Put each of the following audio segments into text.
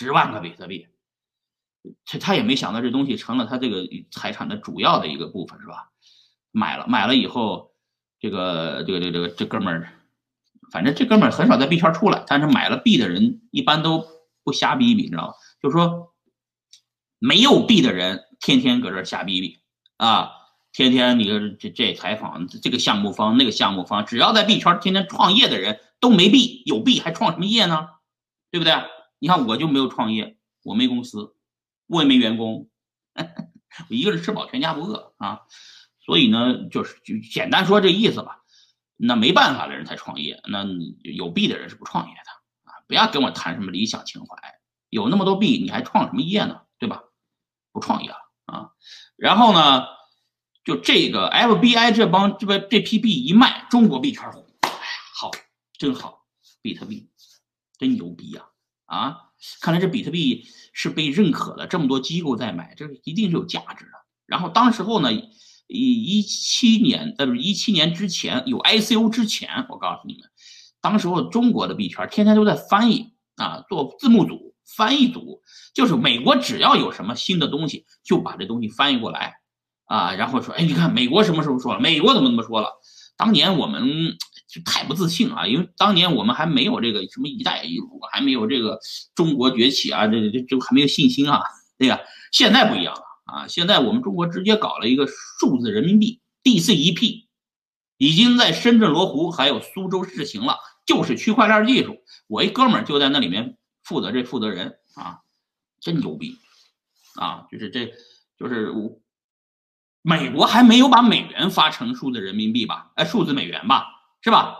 十万个比特币，他他也没想到这东西成了他这个财产的主要的一个部分，是吧？买了买了以后，这个这个这个这个这哥们儿，反正这哥们儿很少在币圈出来，但是买了币的人一般都不瞎逼逼，你知道吗？就是说，没有币的人天天搁这瞎逼逼啊。天天你说这这采访这个项目方那个项目方，只要在币圈天天创业的人都没币，有币还创什么业呢？对不对？你看我就没有创业，我没公司，我也没员工，我一个人吃饱全家不饿啊。所以呢，就是就简单说这意思吧。那没办法的人才创业，那有币的人是不创业的啊！不要跟我谈什么理想情怀，有那么多币你还创什么业呢？对吧？不创业了啊。然后呢？就这个 FBI 这帮这边这批币一卖，中国币圈红，哎，好，真好，比特币真牛逼呀！啊，啊看来这比特币是被认可的，这么多机构在买，这一定是有价值的。然后当时候呢，一一七年，呃，不是一七年之前有 ICO 之前，我告诉你们，当时候中国的币圈天天都在翻译啊，做字幕组、翻译组，就是美国只要有什么新的东西，就把这东西翻译过来。啊，然后说，哎，你看美国什么时候说了？美国怎么怎么说了？当年我们就太不自信啊，因为当年我们还没有这个什么“一带一路”，还没有这个中国崛起啊，这这这还没有信心啊，对吧？现在不一样了啊，现在我们中国直接搞了一个数字人民币 DCEP，已经在深圳罗湖还有苏州试行了，就是区块链技术。我一哥们就在那里面负责这负责人啊，真牛逼啊，就是这就是我。美国还没有把美元发成数字人民币吧？哎，数字美元吧，是吧？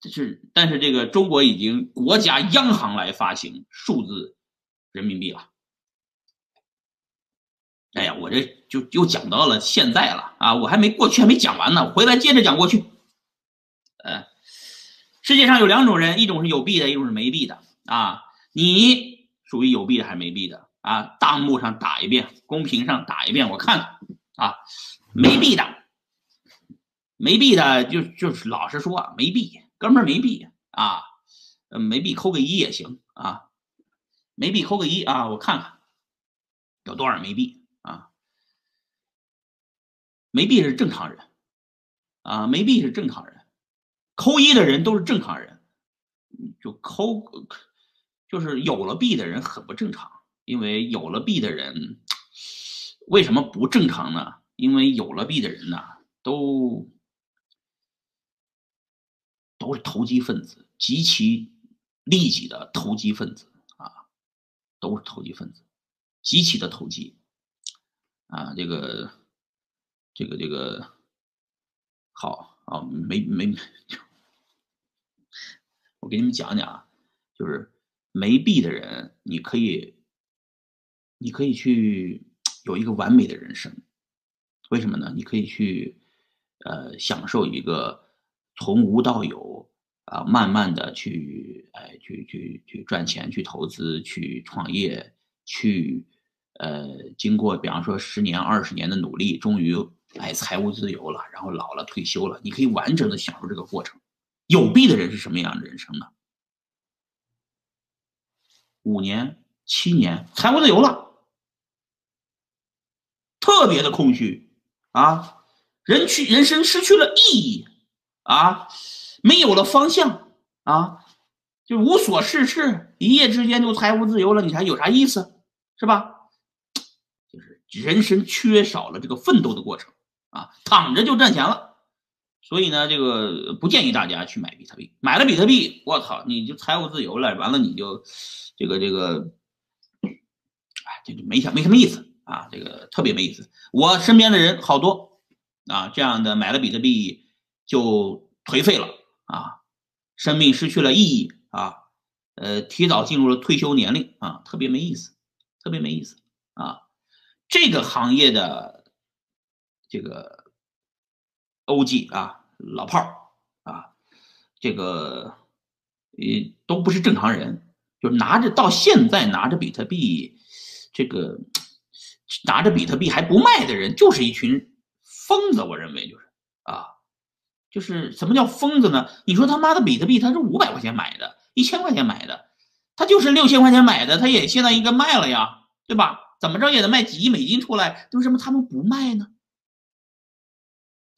这是，但是这个中国已经国家央行来发行数字人民币了。哎呀，我这就又讲到了现在了啊！我还没过去还没讲完呢，回来接着讲过去。呃，世界上有两种人，一种是有币的，一种是没币的啊。你属于有币的还是没币的啊？弹幕上打一遍，公屏上打一遍，我看看。啊，没币的，没币的就就是老实说没币，哥们儿没币啊，没币扣个一也行啊，没币扣个一啊，我看看有多少没币啊，没币是正常人啊，没币是正常人，扣一的人都是正常人，就扣就是有了币的人很不正常，因为有了币的人。为什么不正常呢？因为有了币的人呢，都都是投机分子，极其利己的投机分子啊，都是投机分子，极其的投机啊。这个，这个，这个，好啊，没没，我给你们讲讲啊，就是没币的人，你可以，你可以去。有一个完美的人生，为什么呢？你可以去，呃，享受一个从无到有啊，慢慢的去，哎，去去去赚钱，去投资，去创业，去，呃，经过比方说十年、二十年的努力，终于哎财务自由了，然后老了退休了，你可以完整的享受这个过程。有币的人是什么样的人生呢？五年、七年，财务自由了。特别的空虚啊，人去人生失去了意义啊，没有了方向啊，就无所事事，一夜之间就财务自由了，你还有啥意思？是吧？就是人生缺少了这个奋斗的过程啊，躺着就赚钱了。所以呢，这个不建议大家去买比特币。买了比特币，我操，你就财务自由了，完了你就这个这个，哎，这就没想没什么意思。啊，这个特别没意思。我身边的人好多啊，这样的买了比特币就颓废了啊，生命失去了意义啊，呃，提早进入了退休年龄啊，特别没意思，特别没意思啊。这个行业的这个 OG 啊，老炮儿啊，这个呃都不是正常人，就拿着到现在拿着比特币这个。拿着比特币还不卖的人，就是一群疯子。我认为就是，就是什么叫疯子呢？你说他妈的比特币，他是五百块钱买的，一千块钱买的，他就是六千块钱买的，他也现在应该卖了呀，对吧？怎么着也得卖几亿美金出来，为什么他们不卖呢？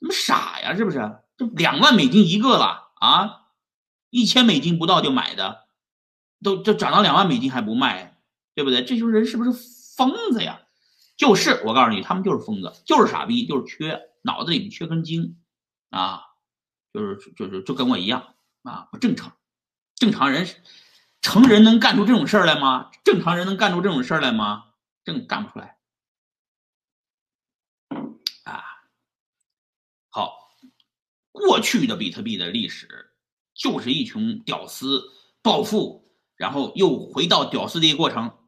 他们傻呀，是不是？这两万美金一个了啊，一千美金不到就买的，都就涨到两万美金还不卖，对不对？这群人是不是疯子呀？就是我告诉你，他们就是疯子，就是傻逼，就是缺脑子里面缺根筋啊，就是就是就跟我一样啊，不正常。正常人，成人能干出这种事儿来吗？正常人能干出这种事儿来吗？正干不出来啊。好，过去的比特币的历史就是一群屌丝暴富，然后又回到屌丝的一个过程。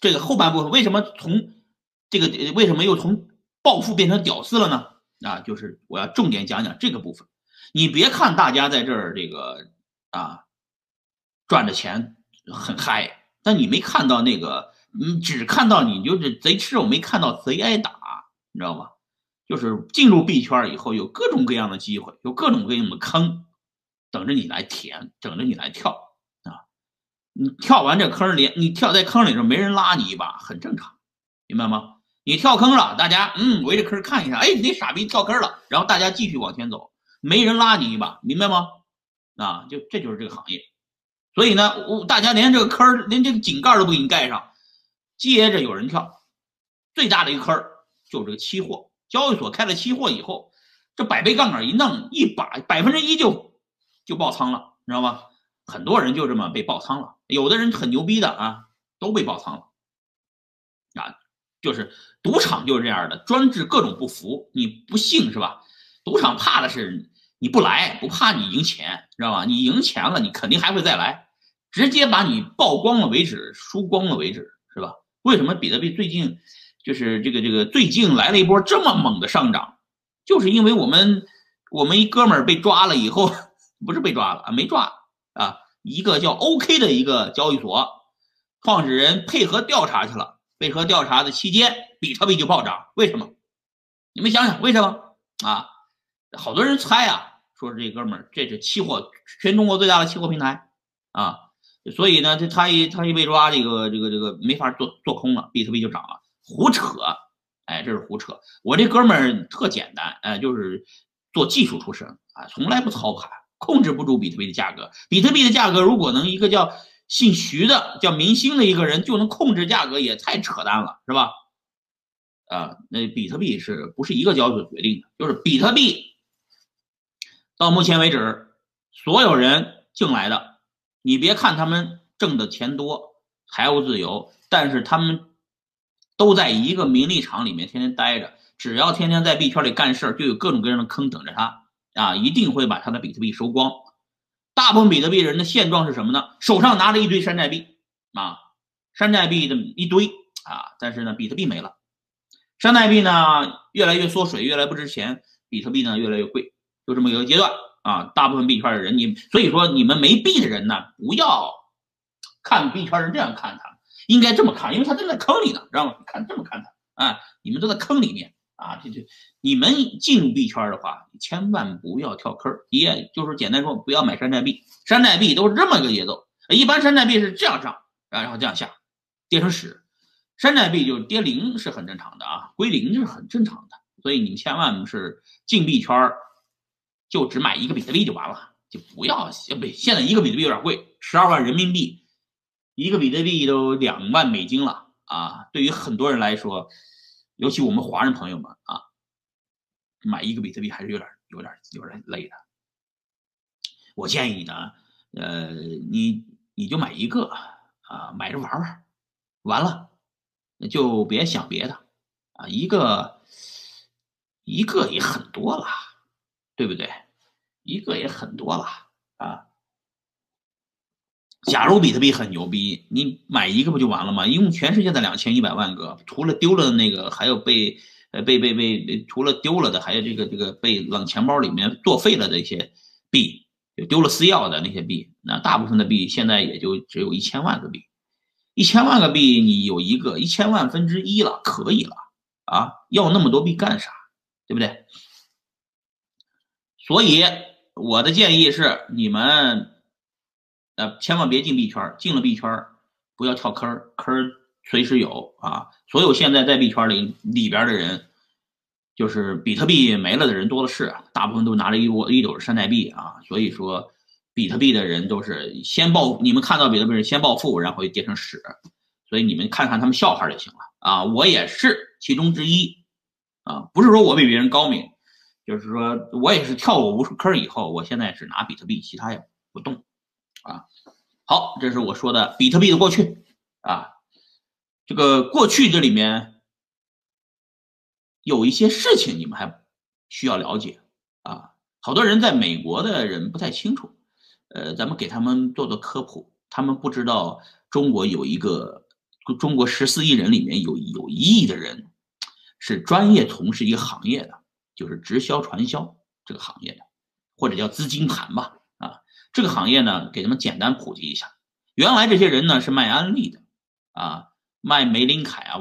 这个后半部分为什么从？这个为什么又从暴富变成屌丝了呢？啊，就是我要重点讲讲这个部分。你别看大家在这儿这个啊赚的钱很嗨，但你没看到那个，你只看到你就是贼吃肉，没看到贼挨打，你知道吗？就是进入币圈以后，有各种各样的机会，有各种各样的坑等着你来填，等着你来跳啊！你跳完这坑里，你跳在坑里头，没人拉你一把，很正常，明白吗？你跳坑了，大家嗯围着坑看一下，哎，你傻逼跳坑了，然后大家继续往前走，没人拉你一把，明白吗？啊，就这就是这个行业，所以呢，我大家连这个坑连这个井盖都不给你盖上，接着有人跳，最大的一个坑就是这个期货交易所开了期货以后，这百倍杠杆一弄，一把百分之一就就爆仓了，你知道吗？很多人就这么被爆仓了，有的人很牛逼的啊，都被爆仓了，啊。就是赌场就是这样的，专治各种不服。你不信是吧？赌场怕的是你不来，不怕你赢钱，知道吧？你赢钱了，你肯定还会再来，直接把你曝光了为止，输光了为止，是吧？为什么比特币最近就是这个这个最近来了一波这么猛的上涨？就是因为我们我们一哥们儿被抓了以后，不是被抓了啊，没抓啊，一个叫 OK 的一个交易所创始人配合调查去了。配合调查的期间，比特币就暴涨，为什么？你们想想为什么啊？好多人猜啊，说这哥们儿这是期货，全中国最大的期货平台啊，所以呢，这他一他一被抓，这个这个这个没法做做空了，比特币就涨了，胡扯！哎，这是胡扯！我这哥们儿特简单，哎，就是做技术出身啊，从来不操盘，控制不住比特币的价格。比特币的价格如果能一个叫。姓徐的叫明星的一个人就能控制价格，也太扯淡了，是吧？啊，那比特币是不是一个交易所决定的？就是比特币到目前为止，所有人进来的，你别看他们挣的钱多，财务自由，但是他们都在一个名利场里面天天待着，只要天天在币圈里干事，就有各种各样的坑等着他啊，一定会把他的比特币收光。大部分比特币人的现状是什么呢？手上拿着一堆山寨币啊，山寨币的一堆啊，但是呢，比特币没了。山寨币呢越来越缩水，越来越不值钱，比特币呢越来越贵，就这么一个阶段啊。大部分币圈的人，你所以说你们没币的人呢，不要看币圈人这样看他，应该这么看，因为他正在坑里呢，知道吗？看这么看他啊，你们都在坑里面。啊，这这，你们进入币圈的话，千万不要跳坑。也就是简单说，不要买山寨币。山寨币都是这么一个节奏，一般山寨币是这样上，然后这样下，跌成屎。山寨币就是跌零是很正常的啊，归零就是很正常的。所以你们千万是进币圈，就只买一个比特币就完了，就不要不，现在一个比特币有点贵，十二万人民币，一个比特币都两万美金了啊。对于很多人来说。尤其我们华人朋友们啊，买一个比特币还是有点、有点、有点累的。我建议你呢，呃，你你就买一个啊，买着玩玩，完了就别想别的啊，一个一个也很多了，对不对？一个也很多了啊。假如比特币很牛逼，你买一个不就完了吗？一共全世界的两千一百万个，除了丢了那个，还有被呃被被被除了丢了的，还有这个这个被冷钱包里面作废了的一些币，就丢了私钥的那些币。那大部分的币现在也就只有一千万个币，一千万个币你有一个一千万分之一了，可以了啊！要那么多币干啥？对不对？所以我的建议是你们。呃，千万别进币圈，进了币圈不要跳坑坑随时有啊。所有现在在币圈里里边的人，就是比特币没了的人多的是，大部分都拿着一窝一斗山寨币啊。所以说，比特币的人都是先暴，你们看到比特币是先暴富，然后跌成屎。所以你们看看他们笑话就行了啊。我也是其中之一啊，不是说我比别人高明。就是说我也是跳过无数坑以后，我现在只拿比特币，其他也不动，啊，好，这是我说的比特币的过去啊，这个过去这里面有一些事情你们还需要了解啊，好多人在美国的人不太清楚，呃，咱们给他们做做科普，他们不知道中国有一个中国十四亿人里面有有一亿的人是专业从事一个行业的。就是直销传销这个行业的，或者叫资金盘吧，啊，这个行业呢，给他们简单普及一下。原来这些人呢是卖安利的，啊，卖玫琳凯啊、